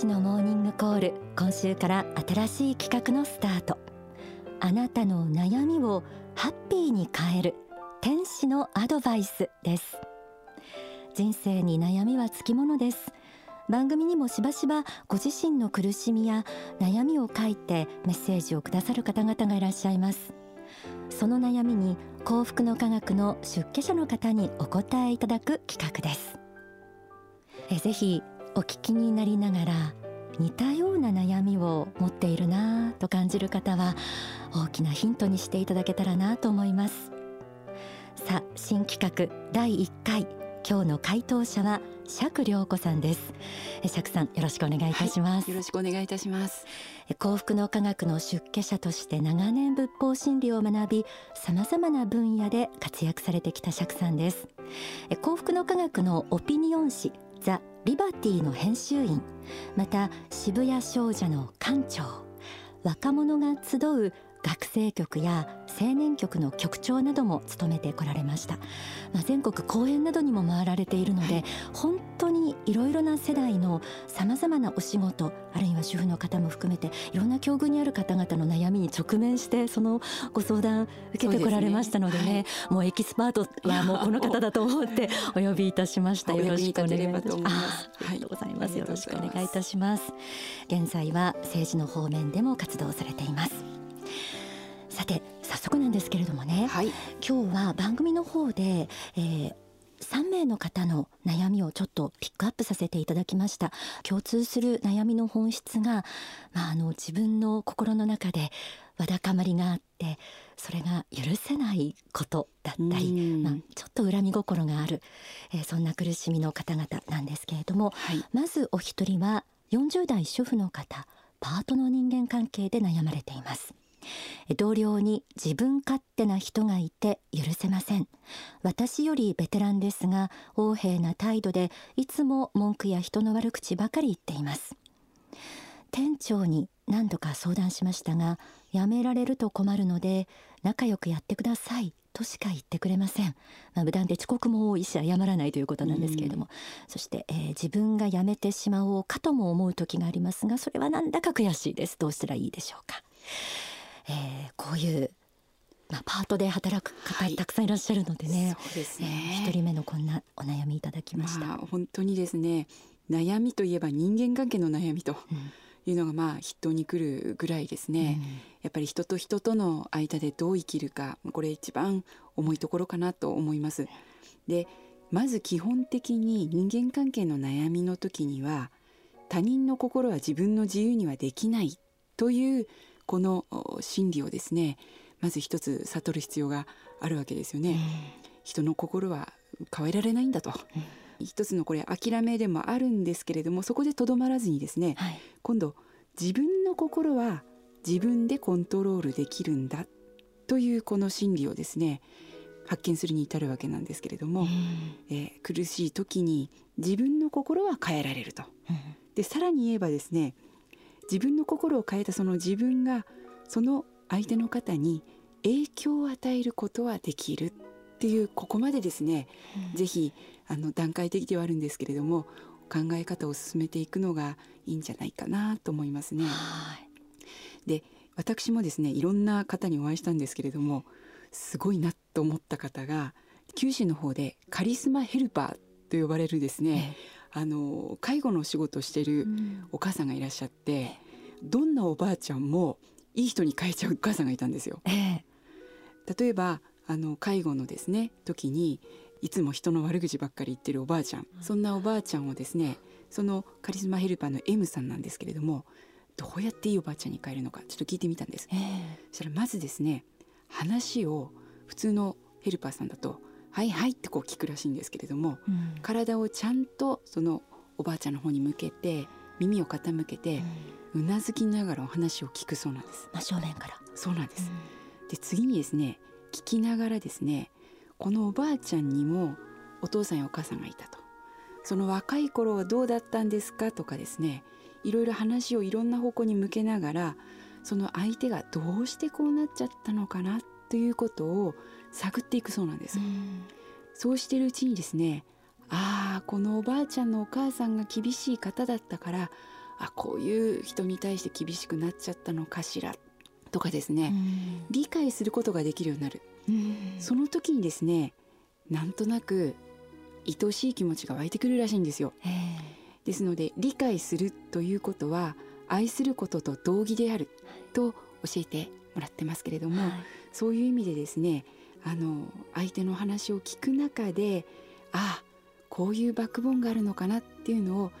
使のモーニングコール今週から新しい企画のスタート。あなたの悩みをハッピーに変える天使のアドバイスです。人生に悩みはつきものです。番組にもしばしばご自身の苦しみや悩みを書いてメッセージをくださる方々がいらっしゃいます。その悩みに幸福の科学の出家者の方にお答えいただく企画です。えぜひお聞きになりながら似たような悩みを持っているなと感じる方は大きなヒントにしていただけたらなと思います。さあ新企画第1回。今日の回答者は釈良子さんです。釈さんよろしくお願いいたします、はい、よろしくお願いいたします。幸福の科学の出家者として長年仏法真理を学び様々な分野で活躍されてきた釈さんです。幸福の科学のオピニオン誌ザ・リバティの編集員また渋谷少女の館長若者が集う学生局や青年局の局長なども務めてこられました、まあ、全国講演などにも回られているので、はい、本当にいろいろな世代のさまざまなお仕事あるいは主婦の方も含めていろんな境遇にある方々の悩みに直面してそのご相談受けてこられましたのでね、ね。はい、もうエキスパートはもうこの方だと思ってお呼びいたしました。よろしくお願いいたします。ありがとうございます、よろしくお願いいたします。現在は政治の方面でも活動されています。さて早速なんですけれどもね、はい、今日は番組の方で、えー、3名の方の悩みをちょっとピックアップさせていただきました。共通する悩みの本質が、まあ、あの自分の心の中でわだかまりがあってそれが許せないことだったり、まあ、ちょっと恨み心がある、えー、そんな苦しみの方々なんですけれども、はい、まずお一人は40代主婦の方パートの人間関係で悩まれています同僚に自分勝手な人がいて許せません。私よりベテランですが横柄な態度でいつも文句や人の悪口ばかり言っています。店長に何度か相談しましたが辞められると困るので仲良くやってくださいとしか言ってくれません、まあ、無断で遅刻も多いし謝らないということなんですけれども、そして、えー、自分が辞めてしまおうかとも思う時がありますがそれはなんだか悔しいです。どうしたらいいでしょうかえー、こういうまあ、パートで働く方、たくさんいらっしゃるのでね。そうですね。一、えー、人目のこんなお悩みいただきました。まあ、本当にですね。悩みといえば人間関係の悩みと。いうのがまあ筆頭に来るぐらいですね、うん、やっぱり人と人との間でどう生きるかこれ一番重いところかなと思いますでまず基本的に人間関係の悩みの時には他人の心は自分の自由にはできないというこの真理をですねまず一つ悟る必要があるわけですよね。人の心は変えられないんだと、一つのこれ諦めでもあるんですけれどもそこでとどまらずにですね、はい、今度自分の心は自分でコントロールできるんだというこの真理をですね発見するに至るわけなんですけれども、えー、苦しい時に自分の心は変えられると。でさらに言えばですね自分の心を変えたその自分がその相手の方に影響を与えることはできるっていうここまでですね、うん、ぜひあの段階的ではあるんですけれども考え方を進めていくのがいいんじゃないかなと思いますね。で私もですねいろんな方にお会いしたんですけれどもすごいなと思った方が九州の方でカリスマヘルパーと呼ばれるですね、えあの介護の仕事をしているお母さんがいらっしゃって、うん、どんなおばあちゃんもいい人に変えちゃうお母さんがいたんですよ。え例えばあの介護のですね時にいつも人の悪口ばっかり言ってるおばあちゃん、うん、そんなおばあちゃんをですねそのカリスマヘルパーの M さんなんですけれどもどうやっていいおばあちゃんに変えるのかちょっと聞いてみたんです。え。そしたらまずですね話を普通のヘルパーさんだとはいはいってこう聞くらしいんですけれども、うん、体をちゃんとそのおばあちゃんの方に向けて耳を傾けて、うなずきながらお話を聞くそうなんです。真正面から。そうなんです、うん、で次にですね聞きながらですねこのおばあちゃんにもお父さんやお母さんがいたと。その若い頃はどうだったんですかとかですねいろいろ話をいろんな方向に向けながらその相手がどうしてこうなっちゃったのかなということを探っていくそうなんです。そうしているうちにですねああこのおばあちゃんのお母さんが厳しい方だったからあこういう人に対して厳しくなっちゃったのかしらとかですね、理解することができるようになる、その時にですねなんとなく愛しい気持ちが湧いてくるらしいんですよ。ですので理解するということは愛することと同義であると教えてもらってますけれども、はい、そういう意味でですねあの相手の話を聞く中でああこういうバックボーンがあるのかなっていうのを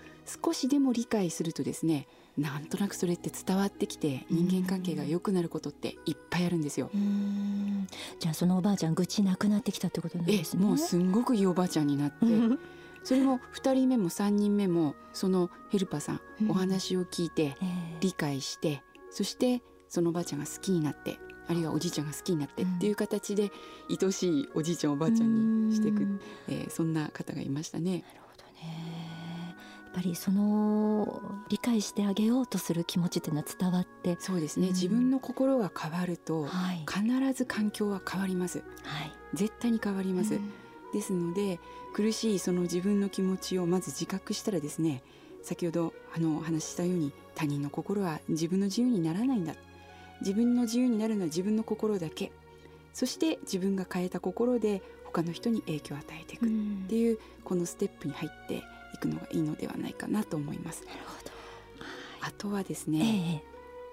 少しでも理解するとですねなんとなくそれって伝わってきて人間関係が良くなることっていっぱいあるんですよ。じゃあそのおばあちゃん愚痴なくなってきたってことなんですね。もうすんごくいいおばあちゃんになって。それも2人目も3人目もそのヘルパーさん、お話を聞いて理解して、そしてそのおばあちゃんが好きになってあるいはおじいちゃんが好きになってっていう形で愛しいおじいちゃんおばあちゃんにしていく、えー、そんな方がいましたね。なるほどね。やっぱりその理解してあげようとする気持ちっていうのは伝わって。そうですね、うん、自分の心が変わると、はい、必ず環境は変わります、はい、絶対に変わります、うん、ですので苦しいその自分の気持ちをまず自覚したらですね先ほどあのお話ししたように他人の心は自分の自由にならないんだ自分の自由になるのは自分の心だけ。そして自分が変えた心で他の人に影響を与えていく。っていう、このステップに入っていくのがいいのではないかなと思います。なるほど。あとはですね、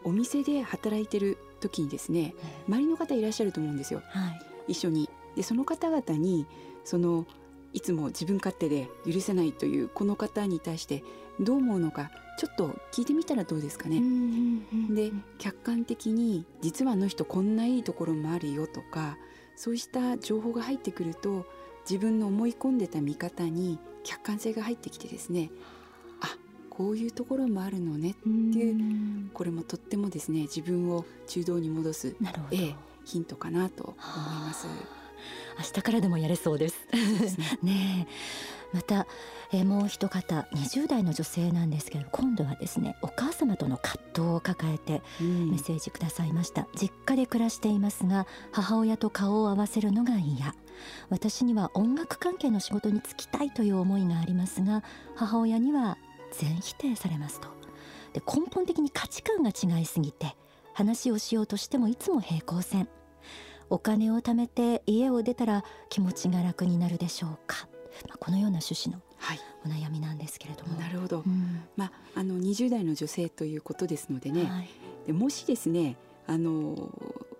えー、お店で働いてる時にですね、周りの方いらっしゃると思うんですよ、はい、一緒に。でその方々にそのいつも自分勝手で許せないというこの方に対してどう思うのかちょっと聞いてみたらどうですかね。で客観的に実はあの人こんないいところもあるよとかそうした情報が入ってくると自分の思い込んでた見方に客観性が入ってきてですねあこういうところもあるのねっていうこれもとってもですね自分を中道に戻す、ええ、ヒントかなと思います。明日からでもやれそうです。ね。ねまた、えー、もう一方20代の女性なんですけど今度はですねお母様との葛藤を抱えてメッセージくださいました、うん、実家で暮らしていますが母親と顔を合わせるのが嫌。私には音楽関係の仕事に就きたいという思いがありますが母親には全否定されますと。で根本的に価値観が違いすぎて話をしようとしてもいつも平行線お金を貯めて家を出たら気持ちが楽になるでしょうか、まあ、このような趣旨のお悩みなんですけれども、はい、なるほど、うん、まああの20代の女性ということですのでね、はい、でもしですねあの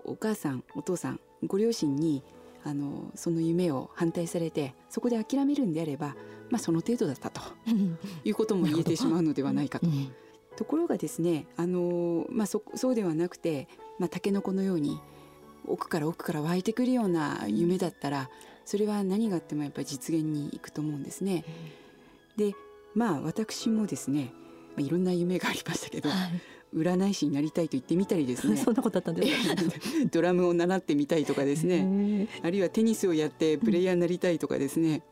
お母さんお父さんご両親にあのその夢を反対されてそこで諦めるんであれば、まあ、その程度だったと いうことも言えてしまうのではないかと。ところがですねあの、まあ、そそうではなくて、まあ、タケノコのように奥から奥から湧いてくるような夢だったらそれは何があってもやっぱり実現にいくと思うんですね。でまあ私もですね、まあ、いろんな夢がありましたけど、はい、占い師になりたいと言ってみたりですね。そんなことだったんです ドラムを習ってみたいとかですね。あるいはテニスをやってプレイヤーになりたいとかですね、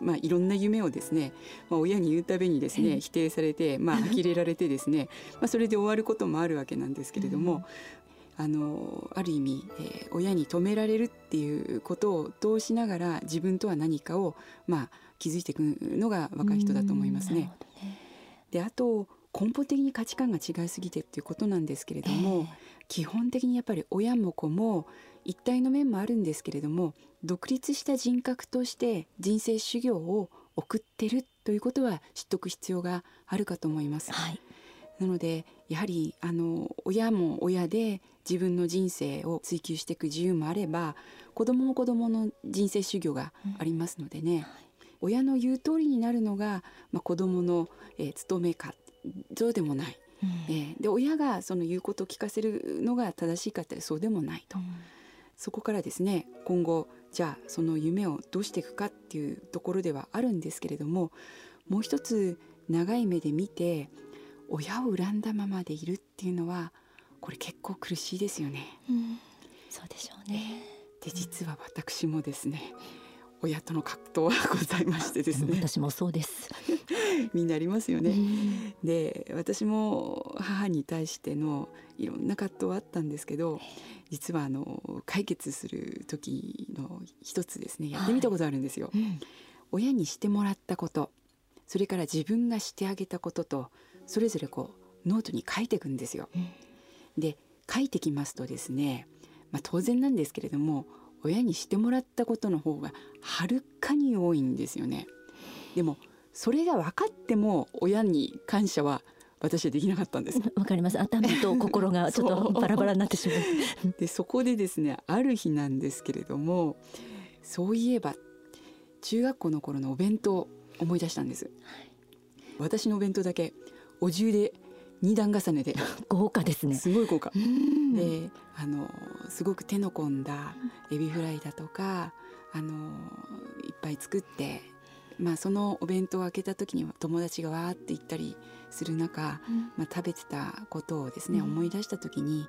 まあ、いろんな夢をですね、まあ、親に言うたびにですね否定されて、まあ呆れられてですね、まあ、それで終わることもあるわけなんですけれども、あのある意味、えー、親に止められるっていうことを通しながら自分とは何かを、まあ、気づいていくのが若い人だと思いますね。ねであと根本的に価値観が違いすぎてっていうことなんですけれども、えー、基本的にやっぱり親も子も一体の面もあるんですけれども独立した人格として人生修行を送ってるということは知っておく必要があるかと思います。はいなのでやはりあの親も親で自分の人生を追求していく自由もあれば子供も子供の人生修行がありますのでね、うんはい、親の言う通りになるのが、まあ、子供の、えー、務めかそうでもない、うん、えー、で親がその言うことを聞かせるのが正しいかってそうでもないと、うん、そこからですね今後じゃあその夢をどうしていくかっていうところではあるんですけれどももう一つ長い目で見て親を恨んだままでいるっていうのはこれ結構苦しいですよね。うん、そうでしょうね。で実は私もですね、親との葛藤はございましてですね。私もそうです。みんなありますよね。うん、で私も母に対してのいろんな葛藤はあったんですけど実はあの解決する時の一つですねやってみたことあるんですよ。はいうん、親にしてもらったことそれから自分がしてあげたこととそれぞれこうノートに書いていくんですよ。で書いてきますとですね、まあ、当然なんですけれども親にしてもらったことの方がはるかに多いんですよね。でもそれが分かっても親に感謝は私はできなかったんです。わかります。頭と心がちょっと バラバラになってしまう。でそこでですねある日なんですけれどもそういえば中学校の頃のお弁当思い出したんです、はい、私のお弁当だけお重で二段重ねで。豪華ですね。すごい豪華。であのすごく手の込んだエビフライだとかあのいっぱい作ってまあ、そのお弁当を開けた時には友達がわーって言ったりする中、うん、まあ、食べてたことをですね、思い出した時に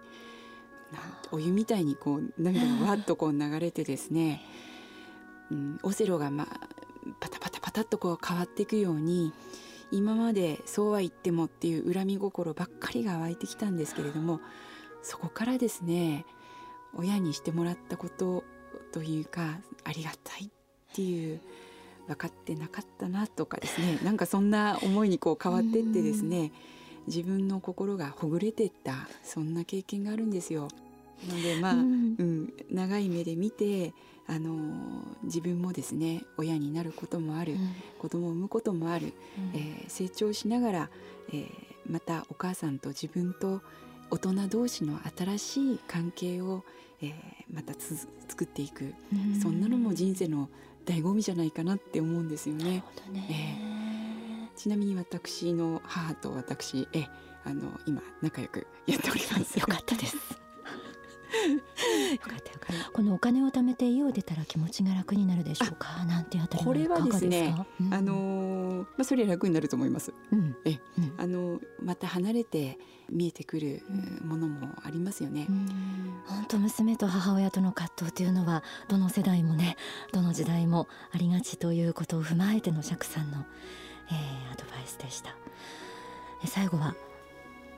お湯みたいにこう涙がわっとこう流れてですね、うん、オセロが、まあ、パタパタパタっとこう変わっていくように今までそうは言ってもっていう恨み心ばっかりが湧いてきたんですけれどもそこからですね親にしてもらったことというかありがたいっていう分かってなかったなとかですねなんかそんな思いにこう変わってってですね自分の心がほぐれてったそんな経験があるんですよ。のでまあ、うん、うん、長い目で見てあの自分もですね親になることもある、うん、子供を産むこともある、うん、えー、成長しながら、えー、またお母さんと自分と大人同士の新しい関係を、えー、また作っていく、うん、そんなのも人生の醍醐味じゃないかなって思うんですよね。ねえー、ちなみに私の母と私えあの今仲良くやっております。よかったです。よかったよかった。このお金を貯めて家を出たら気持ちが楽になるでしょうか？なんてあたりこれはですね、うん、あのまあそれは楽になると思います。うん、え、うん、あのまた離れて見えてくるものもありますよね。本当娘と母親との葛藤というのはどの世代もね、どの時代もありがちということを踏まえての釈さんの、えー、アドバイスでした。最後は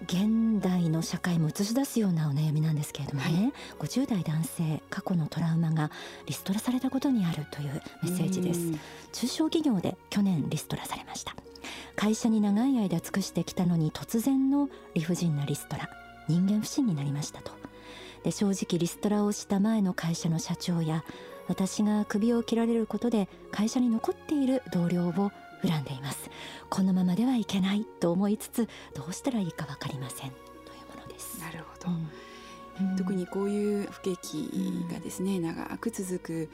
現代の社会も映し出すようなお悩みなんですけれどもね、はい、50代男性過去のトラウマがリストラされたことにあるというメッセージです。中小企業で去年リストラされました。会社に長い間尽くしてきたのに突然の理不尽なリストラ。人間不信になりましたと。で正直リストラをした前の会社の社長や私が首を切られることで会社に残っている同僚を恨んでいます。このままではいけないと思いつつどうしたらいいかわかりません。というものです。なるほど、うん、特にこういう不景気がですね、うん、長く続く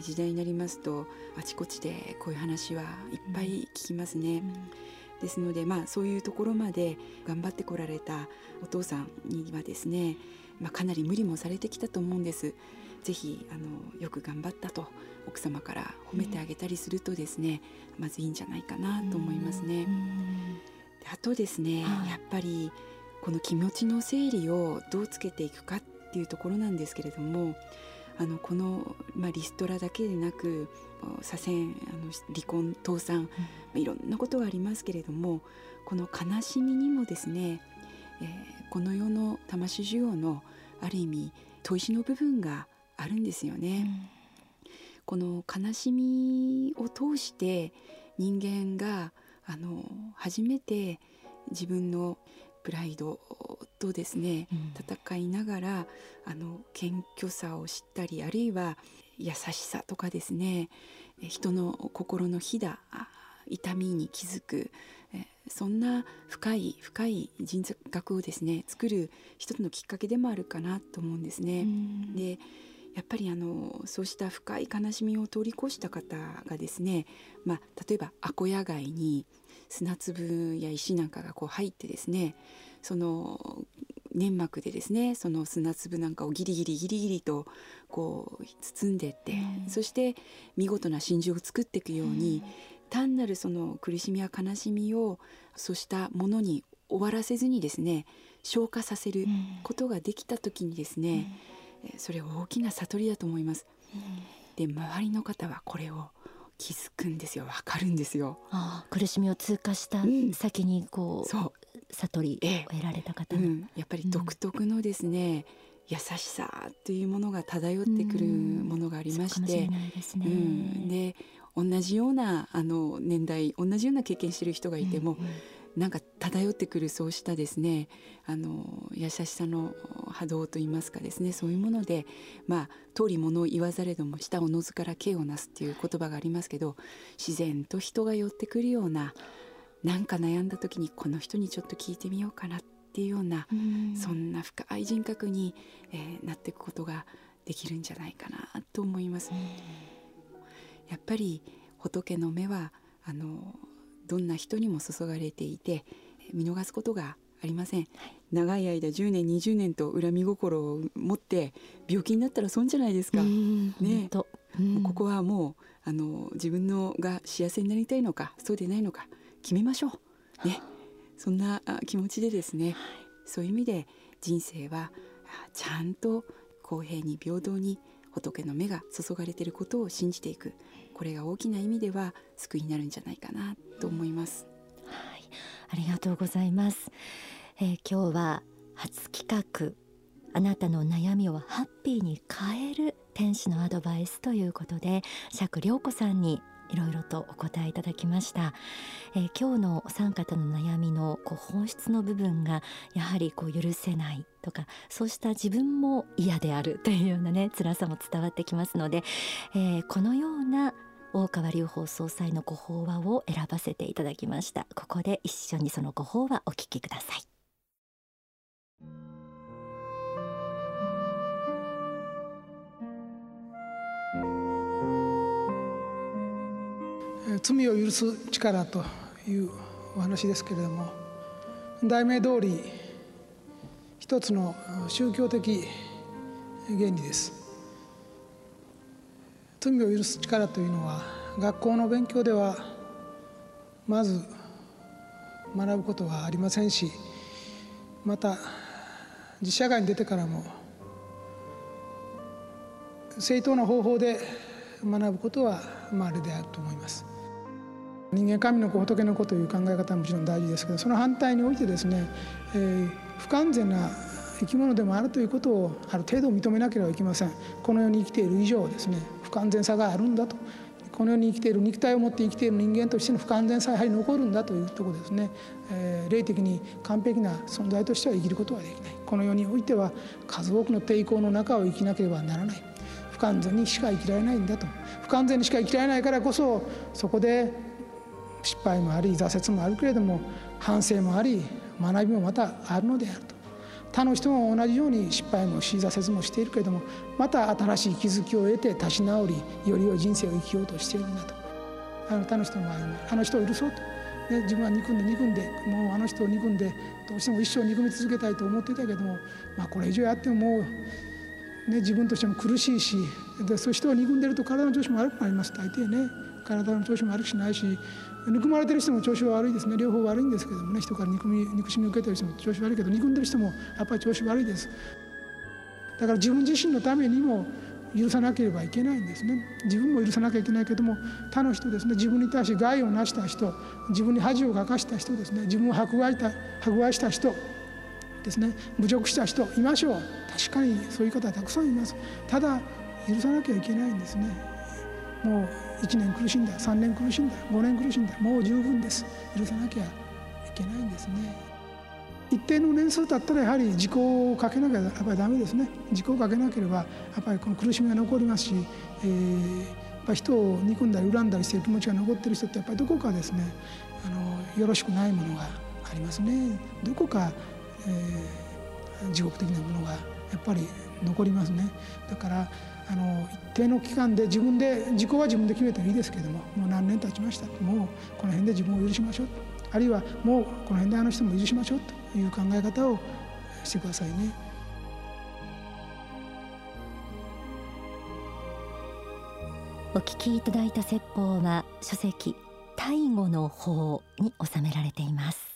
時代になりますとあちこちでこういう話はいっぱい聞きますね、うん。ですので、まあ、そういうところまで頑張ってこられたお父さんにはですね、まあ、かなり無理もされてきたと思うんです。ぜひあのよく頑張ったと奥様から褒めてあげたりするとですね、まずいいんじゃないかなと思いますね。であとですね、はい、やっぱりこの気持ちの整理をどうつけていくかっていうところなんですけれどもあのこの、まあ、リストラだけでなく左遷あの離婚倒産、うん、いろんなことがありますけれどもこの悲しみにもですね、えー、この世の魂需要のある意味砥石の部分があるんですよね。うん、この悲しみを通して人間があの初めて自分のプライドとですね、うん、戦いながらあの謙虚さを知ったりあるいは優しさとかですね人の心のひだ痛みに気づくそんな深い深い人格をですね作る一つのきっかけでもあるかなと思うんですね。でやっぱりあのそうした深い悲しみを通り越した方がですね、まあ、例えばアコヤ貝に砂粒や石なんかがこう入ってですねその粘膜でですねその砂粒なんかをギリギリギリギリとこう包んでいって、うん、そして見事な真珠を作っていくように、うん、単なるその苦しみや悲しみをそうしたものに終わらせずにですね消化させることができた時にですね、うん、それは大きな悟りだと思います。で周りの方はこれを気づくんですよ。わかるんですよあ苦しみを通過した先にこう、そう。悟りを得られた方、うん、やっぱり独特のですね、優しさというものが漂ってくるものがありまして、うん、で同じようなあの年代同じような経験してる人がいても、なんか漂ってくるそうしたですねあの優しさの波動といいますかですねそういうものでまあ通り物を言わざれども舌をのずから刑をなすっていう言葉がありますけど自然と人が寄ってくるようななんか悩んだ時にこの人にちょっと聞いてみようかなっていうような、うそんな深い人格に、えー、なっていくことができるんじゃないかなと思います。やっぱり仏の目はあのどんな人にも注がれていて見逃すことがありません、はい、長い間10年20年と恨み心を持って病気になったら損じゃないですか。ね、ここはもうあの自分のが幸せになりたいのかそうでないのか決めましょう。ね、そんな気持ちでですね、はい、そういう意味で人生はちゃんと公平に平等に仏の目が注がれていることを信じていくこれが大きな意味では救いになるんじゃないかなと思います。はい、ありがとうございます。えー、今日は初企画あなたの悩みをハッピーに変える天使のアドバイスということで釈良子さんにいろいろとお答えいただきました、えー、今日のお三方の悩みのこう本質の部分がやはりこう許せないとかそうした自分も嫌であるというようなね辛さも伝わってきますので、えー、このような大川隆法総裁のご法話を選ばせていただきました。ここで一緒にそのご法話お聞きください。罪を許す力というお話ですけれども題名通り一つの宗教的原理です。罪を許す力というのは学校の勉強ではまず学ぶことはありませんしまた実社会に出てからも正当な方法で学ぶことはまああれであると思います。人間神の子仏の子という考え方はもちろん大事ですけどその反対においてですね、えー、不完全な生き物でもあるということをある程度認めなければいけません。この世に生きている以上ですね不完全さがあるんだと。この世に生きている肉体を持って生きている人間としての不完全さはやはり残るんだというところですね、えー、霊的に完璧な存在としては生きることはできない。この世においては数多くの抵抗の中を生きなければならない。不完全にしか生きられないんだと。不完全にしか生きられないからこそそこで失敗もあり挫折もあるけれども反省もあり学びもまたあるのであると他の人も同じように失敗もし挫折もしているけれどもまた新しい気づきを得て立ち直りより良い人生を生きようとしているんだと。あの他の人もあの人を許そうと、ね、自分は憎んで憎んでもうあの人を憎んでどうしても一生憎み続けたいと思っていたけども、まあ、これ以上やってももう、ね、自分としても苦しいしでそういう人を憎んでると体の調子も悪くなります。大抵ね。体の調子も悪くしないし憎まれてる人も調子は悪いですね。両方悪いんですけどもね。人から憎み憎しみを受けてる人も調子悪いけど憎んでる人もやっぱり調子悪いです。だから自分自身のためにも許さなければいけないんですね。自分も許さなきゃいけないけども他の人ですね。自分に対して害をなした人自分に恥をかかした人ですね。自分を迫害た迫害した人ですね。侮辱した人いましょう。確かにそういう方はたくさんいます。ただ許さなきゃいけないんですね。もう1年苦しんだ3年苦しんだ5年苦しんだもう十分です。許さなきゃいけないんですね。一定の年数経ったらやはり時効をかけなきゃやっぱりダメですね。時効をかけなければやっぱりこの苦しみが残りますし、えー、やっぱ人を憎んだり恨んだりしてる気持ちが残ってる人ってやっぱりどこかですねあのよろしくないものがありますね。どこか、えー、地獄的なものがやっぱり残りますね。だからあの一定の期間で自分で自己は自分で決めてもいいですけどももう何年経ちましたもうこの辺で自分を許しましょうあるいはもうこの辺であの人も許しましょうという考え方をしてくださいね。お聞きいただいた説法は書籍「大悟の法」に収められています